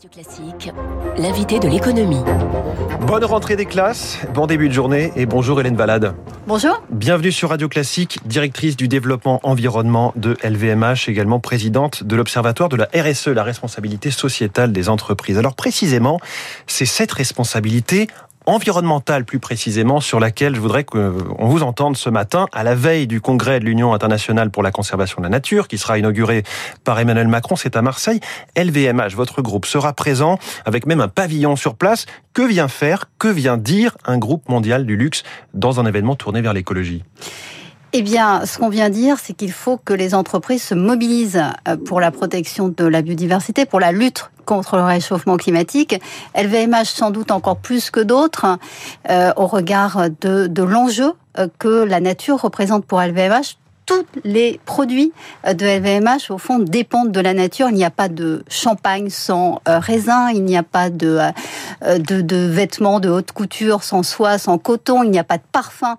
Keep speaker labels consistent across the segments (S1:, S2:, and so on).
S1: Radio Classique, l'invité de l'économie.
S2: Bonne rentrée des classes, bon début de journée et bonjour Hélène Valade.
S3: Bonjour.
S2: Bienvenue sur Radio Classique, directrice du développement environnement de LVMH, également présidente de l'Observatoire de la RSE, la responsabilité sociétale des entreprises. Alors précisément, c'est cette responsabilité environnementale plus précisément sur laquelle je voudrais qu'on vous entende ce matin à la veille du congrès de l'Union internationale pour la conservation de la nature qui sera inauguré par Emmanuel Macron, c'est à Marseille. LVMH, votre groupe sera présent avec même un pavillon sur place. Que vient faire, que vient dire un groupe mondial du luxe dans un événement tourné vers l'écologie?
S3: Eh bien, ce qu'on vient dire, c'est qu'il faut que les entreprises se mobilisent euh, pour la protection de la biodiversité, pour la lutte contre le réchauffement climatique. LVMH sans doute encore plus que d'autres euh, au regard de, de l'enjeu euh, que la nature représente pour LVMH tous les produits euh, de LVMH, au fond, dépendent de la nature. Il n'y a pas de champagne sans euh, raisin, il n'y a pas de, euh, de, de, vêtements de haute couture sans soie, sans coton, il n'y a pas de parfum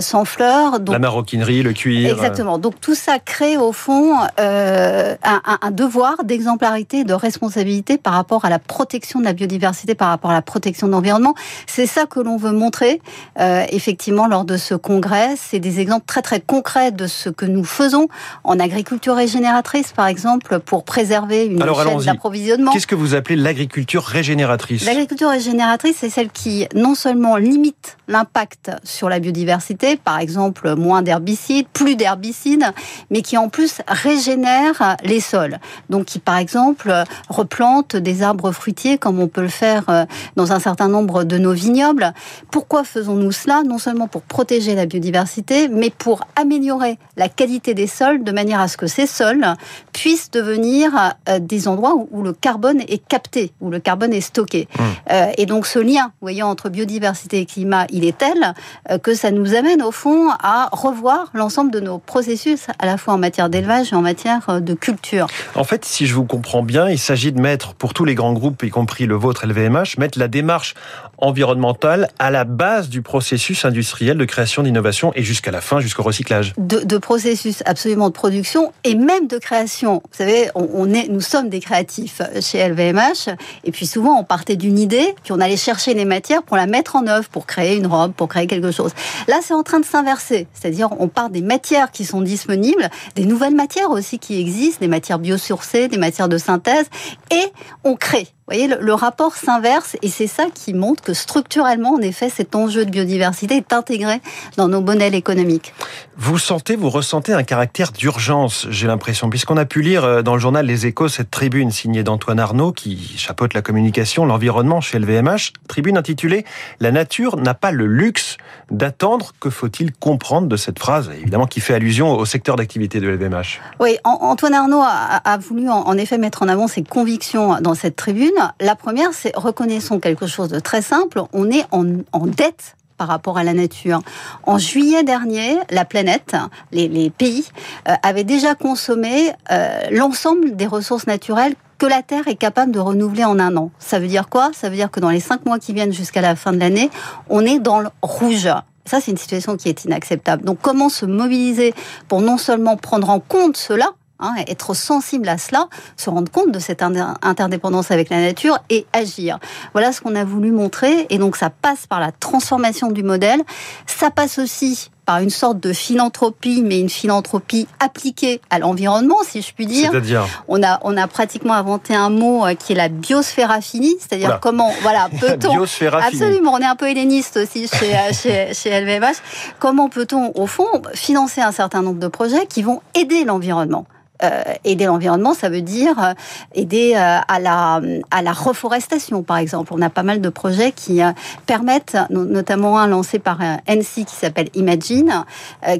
S3: sans fleurs.
S2: Donc, la maroquinerie, le cuir.
S3: Exactement. Donc tout ça crée, au fond, euh, un, un, devoir d'exemplarité, de responsabilité par rapport à la protection de la biodiversité, par rapport à la protection de l'environnement. C'est ça que l'on veut montrer, euh, effectivement, lors de ce congrès. C'est des exemples très très concrets de ce que nous faisons en agriculture régénératrice, par exemple, pour préserver une
S2: Alors,
S3: chaîne d'approvisionnement.
S2: Qu'est-ce que vous appelez l'agriculture régénératrice?
S3: L'agriculture régénératrice, c'est celle qui non seulement limite l'impact sur la biodiversité, par exemple moins d'herbicides, plus d'herbicides, mais qui en plus régénère les sols. Donc qui par exemple replante des arbres fruitiers comme on peut le faire euh, dans un certain nombre de nos vignobles. Pourquoi faisons-nous cela? Non seulement pour protéger la biodiversité, mais pour améliorer la qualité des sols de manière à ce que ces sols puissent devenir euh, des endroits où, le carbone est capté, où le carbone est stocké. Mmh. Euh, et donc ce lien, voyant entre biodiversité et climat, il est tel euh, que ça nous amène au fond à revoir l'ensemble de nos processus, à la fois en matière d'élevage et en matière de culture.
S2: En fait, si je vous comprends bien, il s'agit de mettre pour tous les grands groupes, y compris le vôtre LVMH, mettre la démarche environnementale à la base du processus industriel de création d'innovation et jusqu'à la fin, jusqu'au recyclage.
S3: De, processus absolument de production et même de création. Vous savez, on, est, nous sommes des créatifs chez LVMH et puis souvent on partait d'une idée puis on allait chercher les matières pour la mettre en œuvre, pour créer une robe, pour créer quelque chose. Là, c'est en train de s'inverser, c'est-à-dire on part des matières qui sont disponibles, des nouvelles matières aussi qui existent, des matières biosourcées, des matières de synthèse, et on crée. Vous voyez, le, le rapport s'inverse et c'est ça qui montre que structurellement, en effet, cet enjeu de biodiversité est intégré dans nos modèles économiques.
S2: Vous sentez, vous ressentez un caractère d'urgence, j'ai l'impression, puisqu'on a pu lire euh, dans le journal Les Échos cette tribune signée d'Antoine Arnaud qui chapeaute la communication, l'environnement chez LVMH, tribune intitulée La nature n'a pas le luxe d'attendre. Que faut-il comprendre de cette phrase, évidemment, qui fait allusion au secteur d'activité de LVMH
S3: Oui, Antoine Arnaud a, a voulu en, en effet mettre en avant ses convictions dans cette tribune. La première, c'est reconnaissons quelque chose de très simple. On est en, en dette par rapport à la nature. En juillet dernier, la planète, les, les pays, euh, avaient déjà consommé euh, l'ensemble des ressources naturelles que la Terre est capable de renouveler en un an. Ça veut dire quoi? Ça veut dire que dans les cinq mois qui viennent jusqu'à la fin de l'année, on est dans le rouge. Ça, c'est une situation qui est inacceptable. Donc, comment se mobiliser pour non seulement prendre en compte cela, Hein, être sensible à cela, se rendre compte de cette interdépendance avec la nature et agir. Voilà ce qu'on a voulu montrer. Et donc ça passe par la transformation du modèle. Ça passe aussi par une sorte de philanthropie, mais une philanthropie appliquée à l'environnement, si je puis dire.
S2: C'est-à-dire
S3: on a, on a pratiquement inventé un mot euh, qui est la biosphéraphinie, c'est-à-dire voilà. comment, voilà, peut-on... Absolument, on est un peu helléniste aussi chez, euh, chez, chez LVMH. Comment peut-on, au fond, financer un certain nombre de projets qui vont aider l'environnement? Euh, aider l'environnement, ça veut dire euh, aider euh, à la reforestation, par exemple. On a pas mal de projets qui permettent, notamment un lancé par NC qui s'appelle Imagine,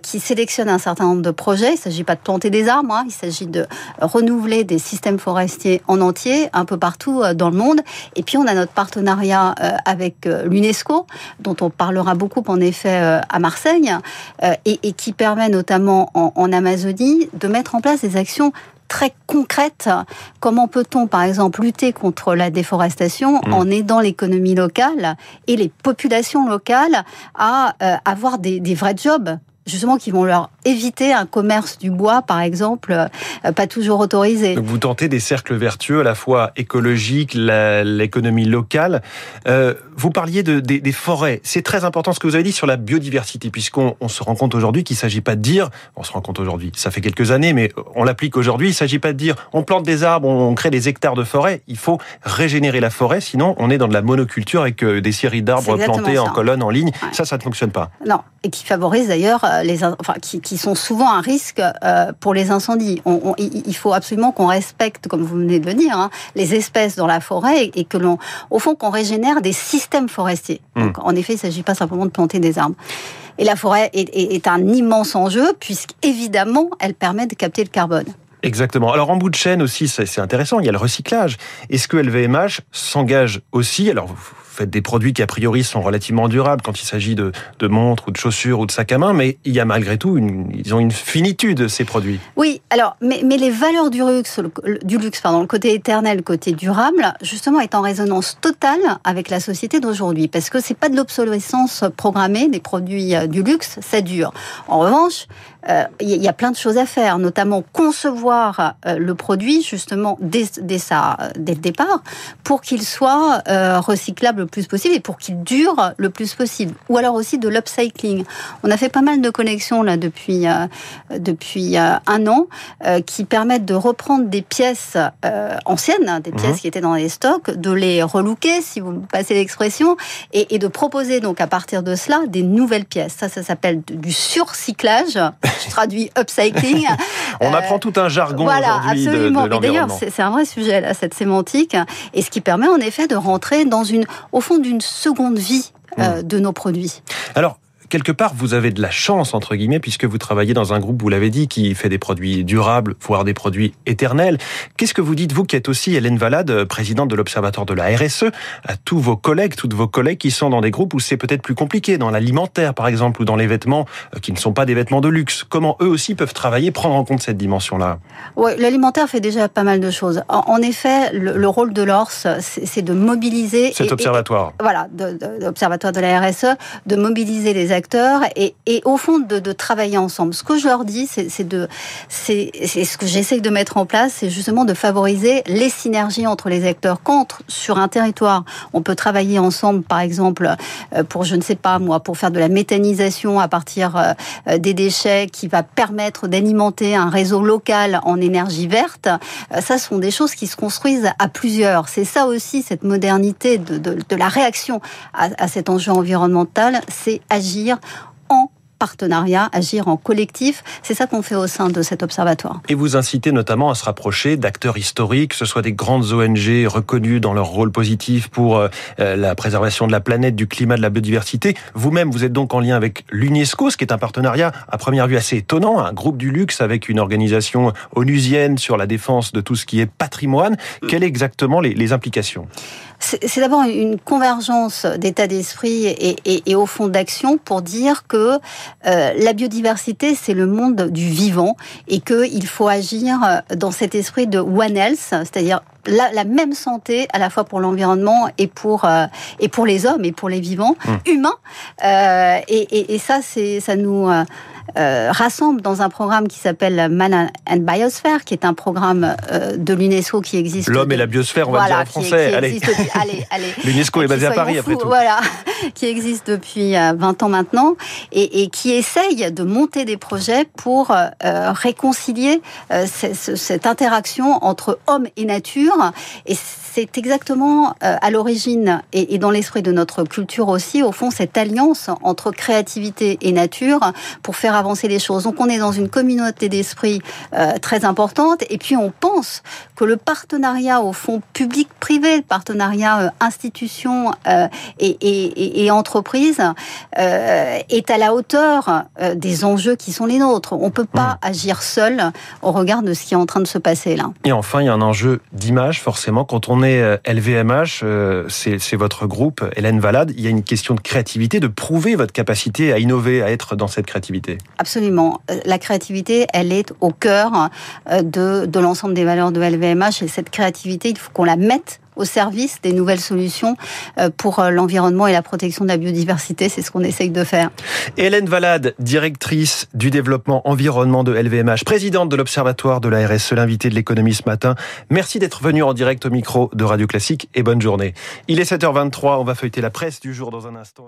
S3: qui sélectionne un certain nombre de projets. Il s'agit pas de planter des arbres, hein, il s'agit de renouveler des systèmes forestiers en entier, un peu partout dans le monde. Et puis on a notre partenariat avec l'UNESCO, dont on parlera beaucoup en effet à Marseille, et, et, qui permet notamment en, en Amazonie de mettre en place des actions très concrètes. Comment peut-on, par exemple, lutter contre la déforestation mmh. en aidant l'économie locale et les populations locales à euh, avoir des, des vrais jobs justement qui vont leur éviter un commerce du bois, par exemple, euh, pas toujours autorisé.
S2: Donc vous tentez des cercles vertueux à la fois écologiques, l'économie locale. Euh, vous parliez de, des, forêts. C'est très important ce que vous avez dit sur la biodiversité, puisqu'on se rend compte aujourd'hui qu'il ne s'agit pas de dire, on se rend compte aujourd'hui, ça fait quelques années, mais on l'applique aujourd'hui, il ne s'agit pas de dire on plante des arbres, on crée des hectares de forêt. Il faut régénérer la forêt, sinon on est dans de la monoculture avec euh, des séries d'arbres plantés en colonne, en ligne. Ça, ça ne fonctionne pas.
S3: Non, et qui favorise d'ailleurs les, enfin, qui, qui sont souvent un risque euh, pour les incendies. il faut absolument qu'on respecte, comme vous venez de le dire, hein, les espèces dans la forêt et, que l'on, au fond, qu'on régénère des systèmes forestiers. Hmm. Donc, en effet, il ne s'agit pas simplement de planter des arbres. Et la forêt est, est un immense enjeu, puisqu'évidemment, elle permet de capter le carbone.
S2: Exactement. Alors en bout de chaîne aussi, c'est intéressant, il y a le recyclage. Est-ce que LVMH s'engage aussi, alors des produits qui a priori sont relativement durables quand il s'agit de, montres ou de chaussures ou de sacs à main, mais il y a malgré tout, une, ils ont une finitude ces produits.
S3: Oui, alors, mais, mais les valeurs du luxe, le, du luxe, pardon, le côté éternel, le côté durable, justement, est en résonance totale avec la société d'aujourd'hui, parce que c'est pas de l'obsolescence programmée des produits euh, du luxe, ça dure. En revanche, il y a plein de choses à faire, notamment concevoir euh, le produit justement dès, dès, dès le départ pour qu'il soit recyclable plus possible et pour qu'il dure le plus possible. Ou alors aussi de l'upcycling. On a fait pas mal de connexions là depuis euh, depuis euh, un an euh, qui permettent de reprendre des pièces anciennes, hein, des pièces mhm. qui étaient dans les stocks, de les relooker, si vous me passez l'expression, et, et, de proposer donc à partir de cela des nouvelles pièces. Ça, ça s'appelle du surcyclage. Je traduis upcycling.
S2: On apprend tout un jargon
S3: voilà,
S2: absolument.
S3: De, d'ailleurs, c'est un vrai sujet là, cette sémantique, et ce qui permet en effet de rentrer dans une au fond d'une seconde vie euh, hmm. de nos produits.
S2: Alors, quelque part, vous avez de la chance, entre guillemets, puisque vous travaillez dans un groupe, vous l'avez dit, qui fait des produits durables, voire des produits éternels. Qu'est-ce que vous dites, vous, qui êtes aussi Hélène Valade, présidente de l'Observatoire de la RSE, à tous vos collègues, toutes vos collègues qui sont dans des groupes où c'est peut-être plus compliqué, dans l'alimentaire, par exemple, ou dans les vêtements euh, qui ne sont pas des vêtements de luxe. Comment eux aussi peuvent travailler, prendre en compte cette dimension-là?
S3: Oui, l'alimentaire fait déjà pas mal de choses. En, effet, le, rôle de l'ORS, c'est de mobiliser...
S2: Cet observatoire.
S3: voilà, de, l'Observatoire de la RSE, de mobiliser les et, au fond de, travailler ensemble. Ce que je leur dis, c'est de, c'est ce que j'essaie de mettre en place, c'est justement de favoriser les synergies entre les acteurs. Quand sur un territoire, on peut travailler ensemble, par exemple, euh, pour je ne sais pas moi, pour faire de la méthanisation à partir euh, des déchets, qui va permettre d'alimenter un réseau local en énergie verte. Euh, ça, sont des choses qui se construisent à plusieurs. C'est ça aussi cette modernité de, la réaction à cet enjeu environnemental, c'est agir en partenariat, agir en collectif. C'est ça qu'on fait au sein de cet observatoire.
S2: Et vous incitez notamment à se rapprocher d'acteurs historiques, que ce soit des grandes ONG reconnues dans leur rôle positif pour euh, la préservation de la planète, du climat, de la biodiversité. Vous-même, vous êtes donc en lien avec l'UNESCO, ce qui est un partenariat à première vue assez étonnant, un groupe du luxe avec une organisation onusienne sur la défense de tout ce qui est patrimoine. Quelles sont exactement les, les implications?
S3: C'est d'abord une convergence d'état d'esprit et, au fond d'action pour dire que euh, la biodiversité, c'est le monde du vivant et qu'il faut agir dans cet esprit de One Health, c'est-à-dire la, même santé à la fois pour l'environnement et pour euh, et pour les hommes et pour les vivants hum. humains. Euh, et, et, ça, c'est ça nous euh, rassemble dans un programme qui s'appelle Man and Biosphere, qui est un programme euh, de l'UNESCO qui existe.
S2: L'homme et la biosphère, on va dire en français. allez. allez, L'UNESCO est basé à Paris, après tout.
S3: Voilà, qui existe depuis 20 euh, ans maintenant et, et, qui essaye de monter des projets pour réconcilier cette interaction entre homme et nature. Et c'est exactement à l'origine et, et dans l'esprit de notre culture aussi, au fond, cette alliance entre créativité et nature pour faire avancer les choses. Donc on est dans une communauté d'esprit euh, très importante et puis on pense que le partenariat au fond public-privé, le partenariat euh, institution euh, et, et, et, entreprise est à la hauteur des enjeux qui sont les nôtres. On peut pas mmh. agir seul au regard de ce qui est en train de se passer là.
S2: Et enfin, il y a un enjeu d'image forcément. Quand on est LVMH, c'est votre groupe, Hélène Valade, il y a une question de créativité, de prouver votre capacité à innover, à être dans cette créativité.
S3: Absolument. Euh, la créativité, elle est au cœur euh, de, de l'ensemble des valeurs de LVMH et cette créativité, il faut qu'on la mette au service des nouvelles solutions pour l'environnement et la protection de la biodiversité. C'est ce qu'on essaye de faire.
S2: Hélène Valade, directrice du développement environnement de LVMH, présidente de l'Observatoire de la RSE, l'invité de l'économie ce matin. Merci d'être venu en direct au micro de Radio Classique et bonne journée. Il est 7h23, on va feuilleter la presse du jour dans un instant